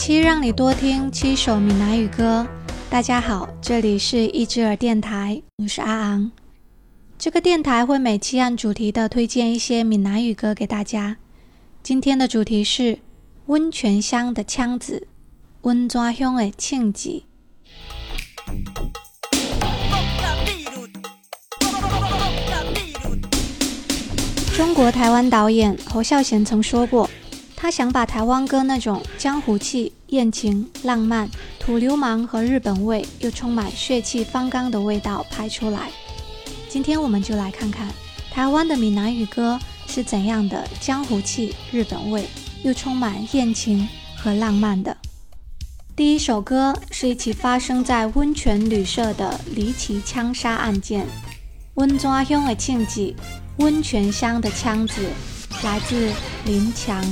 期让你多听七首闽南语歌。大家好，这里是一只耳电台，我是阿昂。这个电台会每期按主题的推荐一些闽南语歌给大家。今天的主题是温泉乡的腔子，温泉乡的庆子。中国台湾导演侯孝贤曾说过。他想把台湾歌那种江湖气、艳情、浪漫、土流氓和日本味，又充满血气方刚的味道拍出来。今天我们就来看看台湾的闽南语歌是怎样的江湖气、日本味，又充满艳情和浪漫的。第一首歌是一起发生在温泉旅社的离奇枪杀案件，温泉乡的庆记，温泉乡的枪子，来自林强。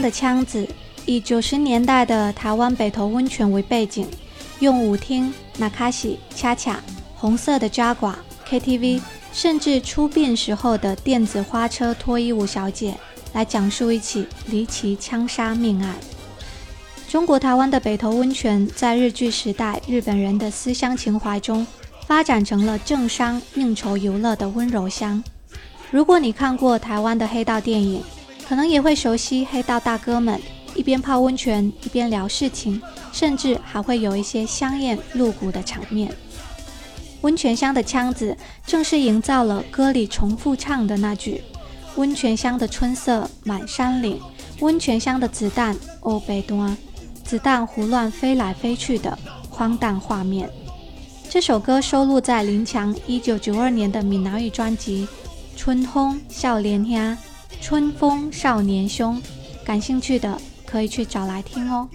的腔子以九十年代的台湾北投温泉为背景，用舞厅、纳卡西、恰恰、红色的扎寡、KTV，甚至出殡时候的电子花车脱衣舞小姐，来讲述一起离奇枪杀命案。中国台湾的北投温泉在日据时代日本人的思乡情怀中，发展成了政商应酬游乐的温柔乡。如果你看过台湾的黑道电影，可能也会熟悉黑道大哥们一边泡温泉一边聊事情，甚至还会有一些香艳露骨的场面。温泉乡的腔子正是营造了歌里重复唱的那句“温泉乡的春色满山岭，温泉乡的子弹哦北端，子弹胡乱飞来飞去”的荒诞画面。这首歌收录在林强1992年的闽南语专辑《春风笑脸兄》。春风少年兄，感兴趣的可以去找来听哦。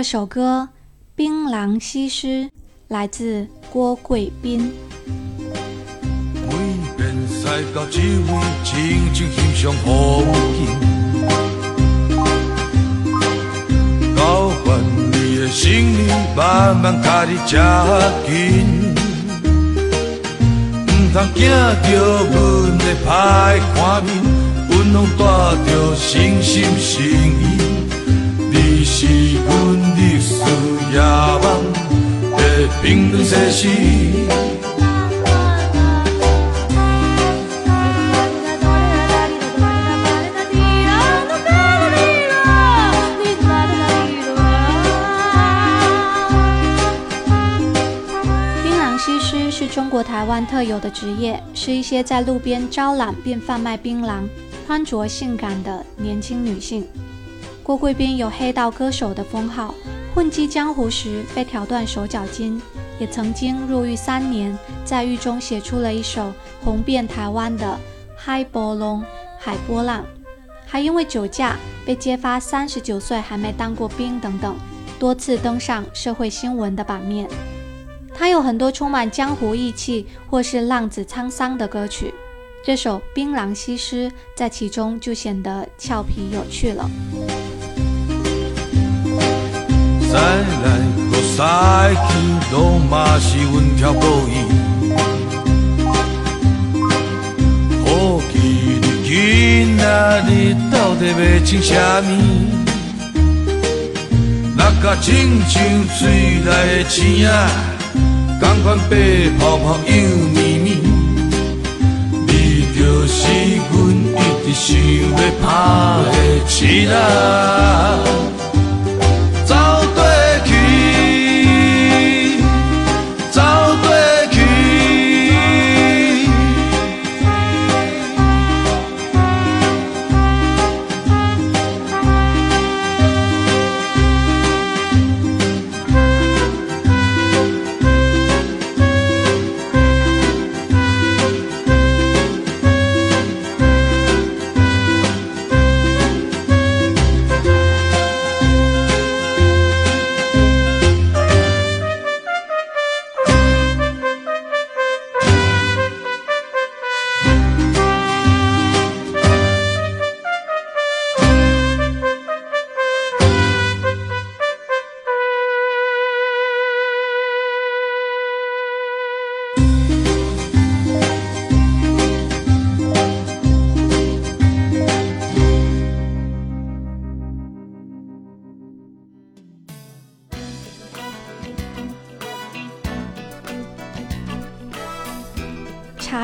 二首歌《槟榔西施》来自郭贵宾。心里慢慢甲你接近，唔通惊着阮的歹看面，阮拢带着深深诚意。你是阮历史夜梦的冰冷世事。台湾特有的职业是一些在路边招揽并贩卖槟榔、穿着性感的年轻女性。郭贵宾有黑道歌手的封号，混迹江湖时被挑断手脚筋，也曾经入狱三年，在狱中写出了一首红遍台湾的《海波浪》海波浪，还因为酒驾被揭发三十九岁还没当过兵等等，多次登上社会新闻的版面。他有很多充满江湖义气或是浪子沧桑的歌曲，这首《槟榔西施》在其中就显得俏皮有趣了。再来搁再去，都嘛是阮挑故意。好奇你今仔日到底要穿啥物？那甲亲像水来的星仔。同款白泡泡又绵绵，你就是阮一直想要拍的痴仔。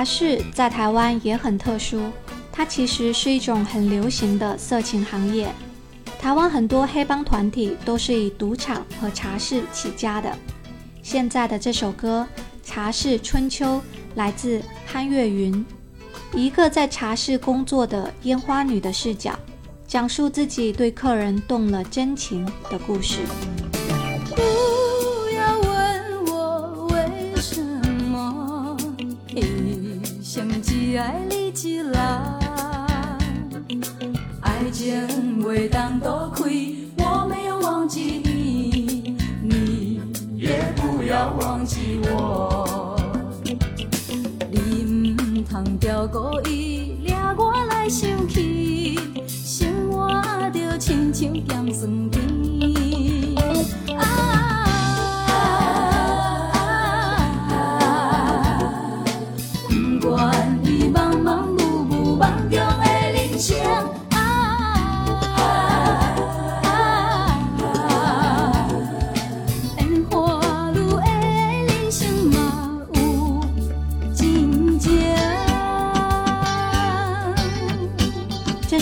茶室在台湾也很特殊，它其实是一种很流行的色情行业。台湾很多黑帮团体都是以赌场和茶室起家的。现在的这首歌《茶室春秋》来自潘越云，一个在茶室工作的烟花女的视角，讲述自己对客人动了真情的故事。爱你一人，爱情未当多开，我没有忘记你，你也不要忘记我。你唔通钓故意掠我。来生气，生活着亲像咸酸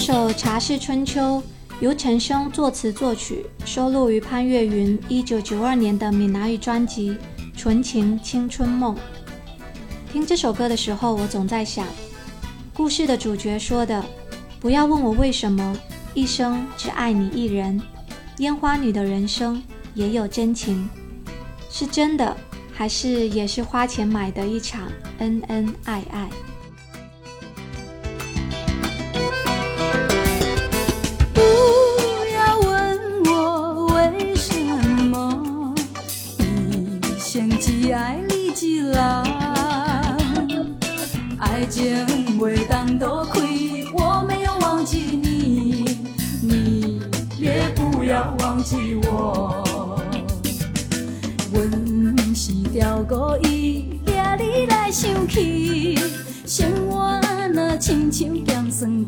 首茶室春秋》由陈升作词作曲，收录于潘越云一九九二年的闽南语专辑《纯情青春梦》。听这首歌的时候，我总在想，故事的主角说的“不要问我为什么一生只爱你一人”，烟花女的人生也有真情，是真的，还是也是花钱买的一场恩恩爱爱？故意惹你来生气，生活若亲像咸酸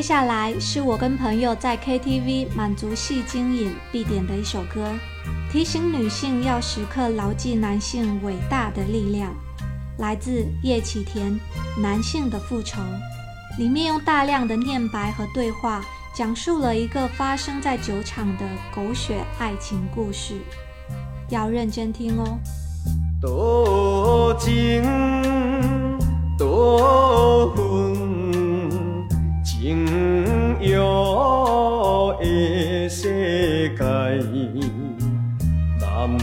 接下来是我跟朋友在 KTV 满足戏精饮必点的一首歌，提醒女性要时刻牢记男性伟大的力量。来自叶启田《男性的复仇》，里面用大量的念白和对话，讲述了一个发生在酒场的狗血爱情故事，要认真听哦。多情多恨，情欲的世界，男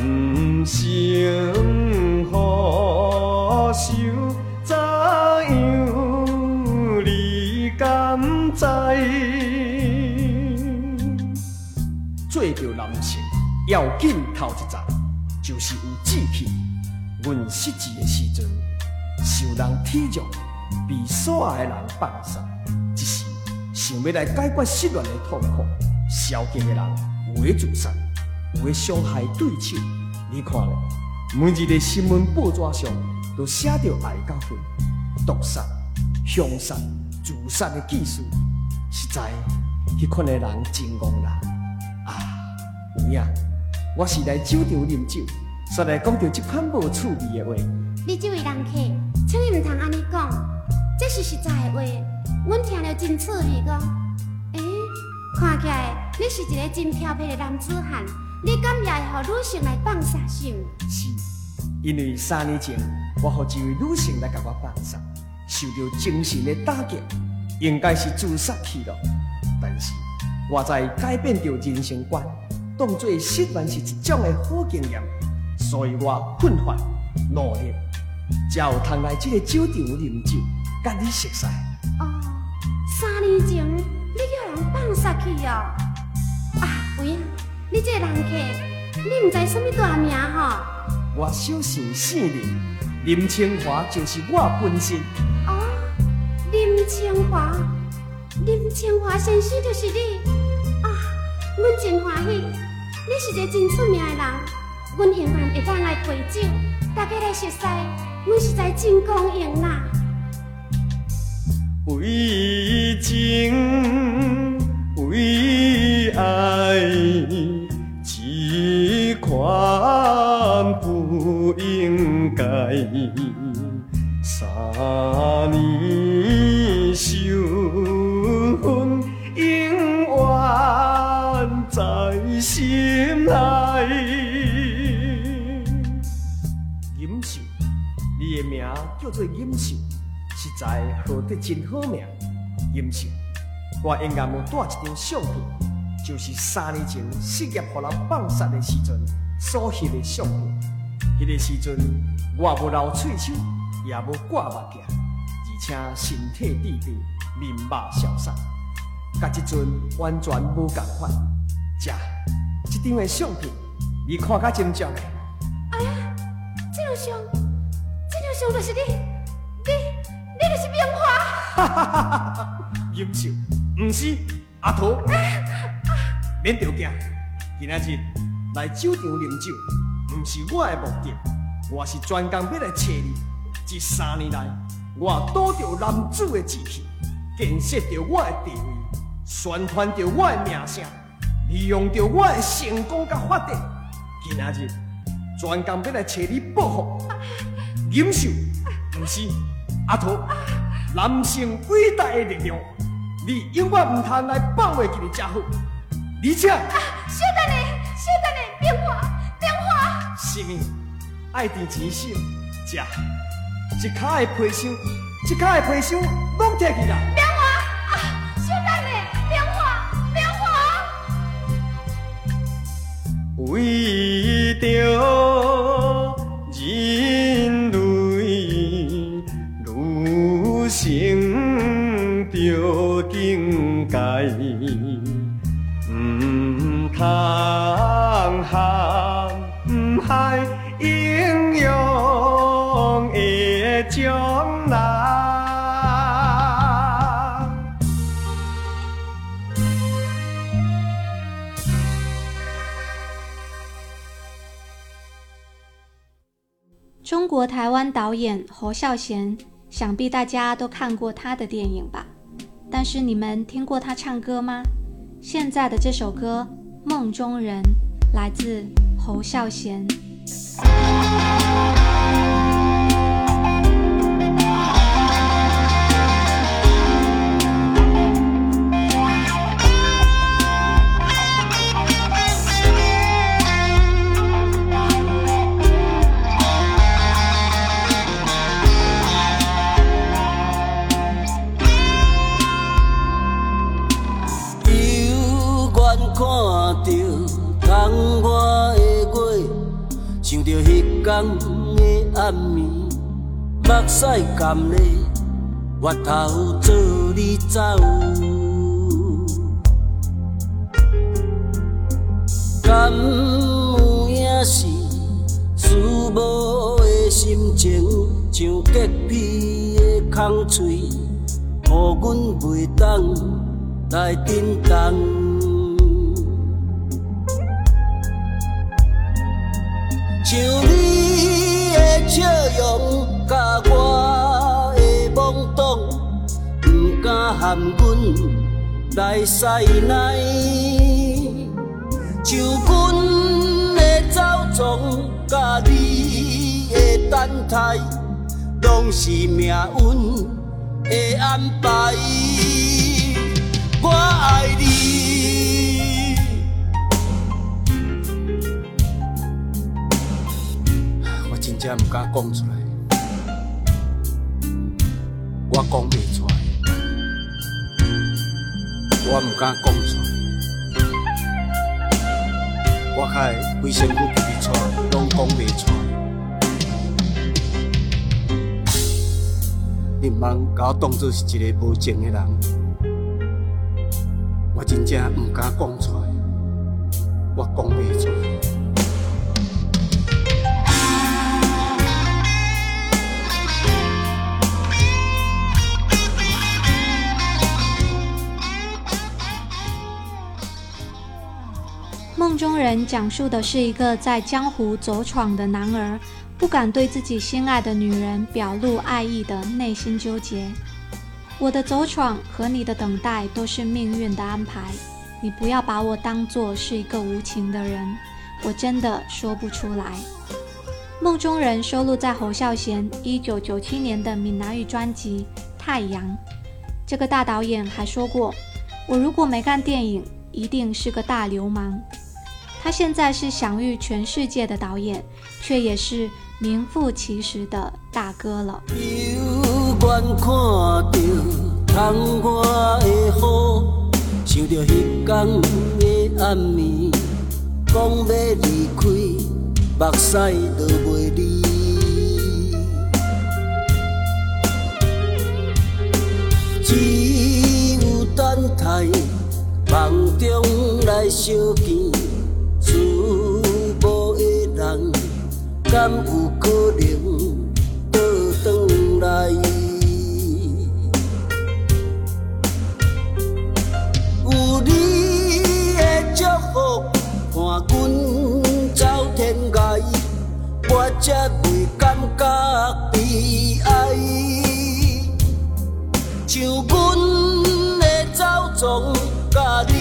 性何受怎样你敢知？做着男性，要紧头一站，就是有志气。阮失志的时阵，受人体谅，被所有的人放松，想要来解决失恋的痛苦。消极的人有的自杀，有的伤害对手。你看，每日的新闻报纸上都写着爱到分、毒杀、凶杀、自杀的技术，实在迄款的人真戆人啊！有影，我是来酒场啉酒。煞来讲到即款无趣味的话，你这位人客，请你毋通安尼讲，这是实在的话，阮听了真趣味个。诶、看起来你是一个真调皮的男子汉，你敢也会互女性来放杀手？是因为三年前我互一位女性来甲我放杀，受到精神的打击，应该是自杀去了。但是我在改变着人生观，当做失恋是一种的好经验，所以我奋发努力，才有通来这个酒场饮酒，甲你熟识。哦，前你叫人放杀去哦。啊，有影，你这个人客，你毋知什么大名吼？我小姓姓林，林清华就是我本身。哦，林清华，林清华先生就是你啊！阮真欢喜，你是一个真出名的人，阮希望会当来陪酒，大家来熟悉，阮实在真光荣啦！为情为爱，只款不应该。三年在好得真好命，阴性，我应该要带一张相片，就是三年前失业被人放杀的时阵所翕的相片。迄个时阵，我无流喙手，也无挂目镜，而且身体低病，面貌消瘦，甲即阵完全无共款。这，即张的相片，你看较真正的。哎呀，这张相，这张相就是你，你，你就是棉花。哈哈哈哈哈！优秀，毋是阿桃，免着惊。今仔日来酒场啉酒，毋是我的目的，我是专工要来找你。这三年来，我赌着男子的志气，建设着我的地位，宣传着我的名声，利用着我的成功甲发展。今仔日专工要来找你报复。优秀，毋是阿土，男性伟大的力量。你永远唔通来放袂记的家伙，而且，小等下，小等下，棉花，棉花，是咪爱甜钱少，食一卡的皮箱，一卡的皮箱拢摕去啦。棉花，啊，小等下，棉花，棉花，为中国台湾导演侯孝贤，想必大家都看过他的电影吧？但是你们听过他唱歌吗？现在的这首歌《梦中人》来自侯孝贤。着迄天的暗暝，目屎甘嘞，越头做你走。敢有影是思无的心情，像结皮的空嘴，予阮袂当来震动。像笑容，甲我的懵懂，不敢含阮来西奈。像阮的走踪，甲你的等待，拢是命运的安排。我爱你。我真正毋敢讲出来，我讲袂出来，我毋敢讲出来，我较会规身躯皮皮喘，拢讲袂出来。你毋通甲我当做是一个无情的人，我真正毋敢讲出来，我讲袂出来。梦中人讲述的是一个在江湖走闯的男儿，不敢对自己心爱的女人表露爱意的内心纠结。我的走闯和你的等待都是命运的安排，你不要把我当作是一个无情的人，我真的说不出来。梦中人收录在侯孝贤1997年的闽南语专辑《太阳》。这个大导演还说过：“我如果没干电影，一定是个大流氓。”他现在是享誉全世界的导演，却也是名副其实的大哥了。犹原看着窗外的雨，着迄天的暗暝，讲要离开，目屎都袂离。只有等待，梦中来相见，敢有可能倒转来？有你的祝福，伴阮走天涯，我才袂感觉悲哀。像阮的走踪，甲你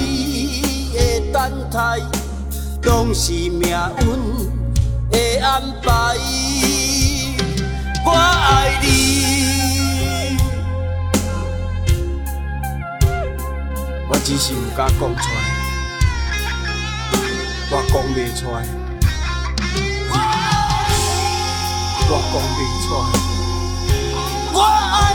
的等待，拢是命运的安排。我爱你，我只是不敢讲出来，我讲袂出来，我讲袂出来。我爱你。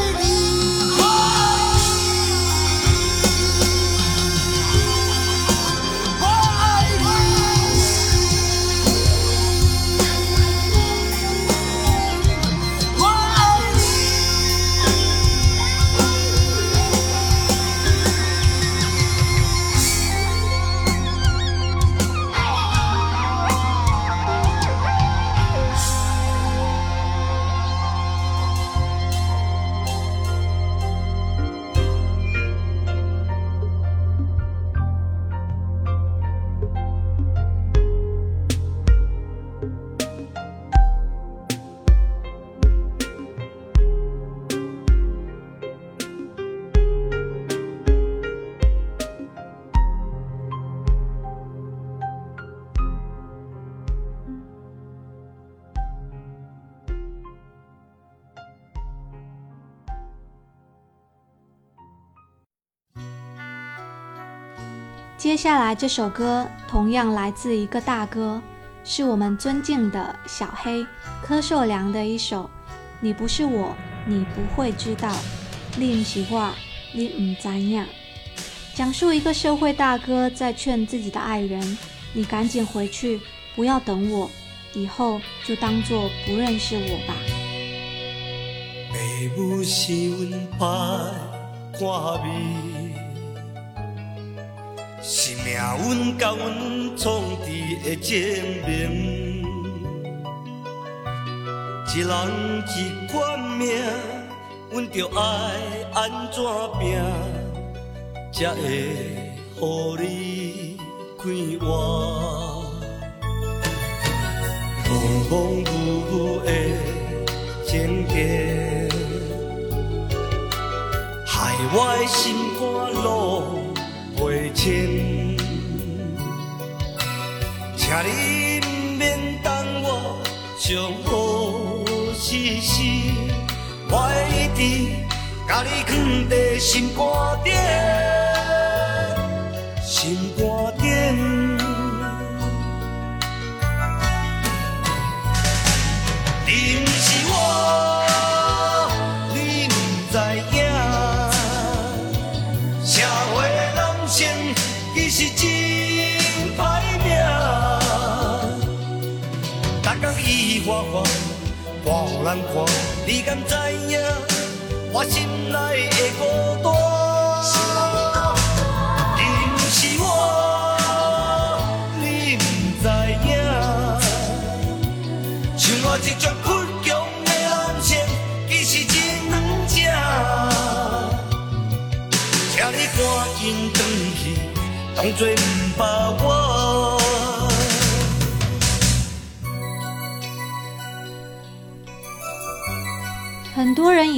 接下来这首歌同样来自一个大哥，是我们尊敬的小黑柯受良的一首《你不是我，你不会知道》，你不是我，你唔知影。讲述一个社会大哥在劝自己的爱人：“你赶紧回去，不要等我，以后就当做不认识我吧。”，命运甲阮创治的证明。一人一款命，阮着爱安怎拼，才会互你快活。蒙蒙雾雾的情结，害我的心肝路袂清。请你毋免等我上好时时，我会一直甲你放在心肝底，心肝你敢知影？我心内的孤单。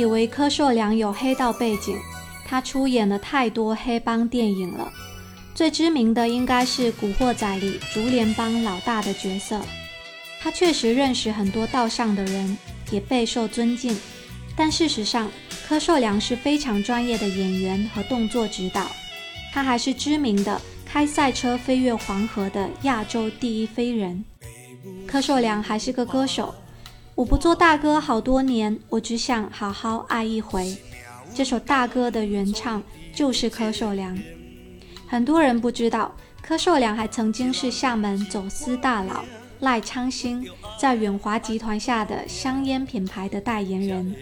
以为柯受良有黑道背景，他出演了太多黑帮电影了。最知名的应该是《古惑仔》里竹联帮老大的角色。他确实认识很多道上的人，也备受尊敬。但事实上，柯受良是非常专业的演员和动作指导。他还是知名的开赛车飞越黄河的亚洲第一飞人。柯受良还是个歌手。我不做大哥好多年，我只想好好爱一回。这首大哥的原唱就是柯受良。很多人不知道，柯受良还曾经是厦门走私大佬赖昌星在远华集团下的香烟品牌的代言人。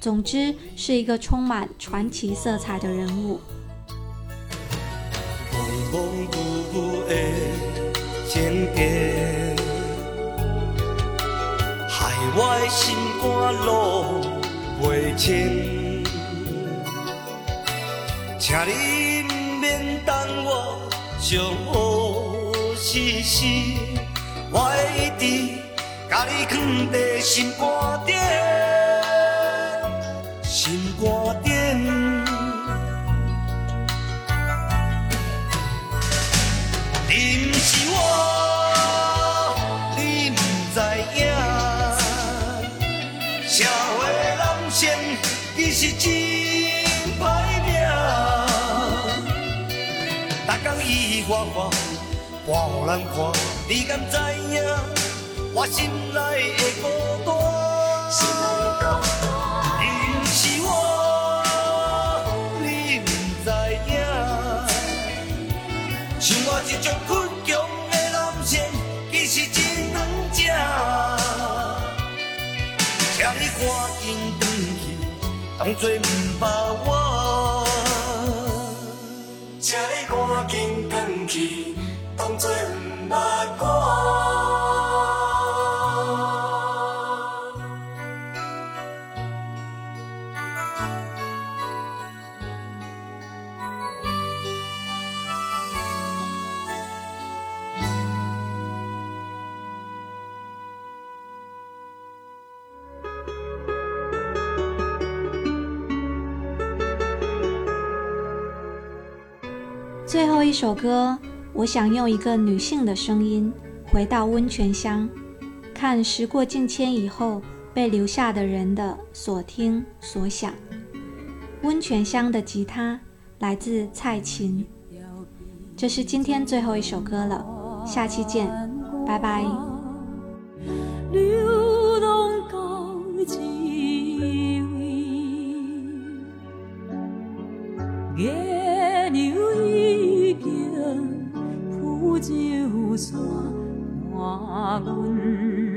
总之，是一个充满传奇色彩的人物。我的心肝路袂清，请你毋免等我上好死死，我会一直甲你放在心肝底，我互人看，你敢知影？我心内的孤单。你毋是我，你毋知影。像我这种倔强的男性，其实真软正。请你赶紧回去，当作毋捌我。请你赶紧回去，最后一首歌，我想用一个女性的声音回到温泉乡，看时过境迁以后被留下的人的所听所想。温泉乡的吉他来自蔡琴，这是今天最后一首歌了，下期见，拜拜。换阮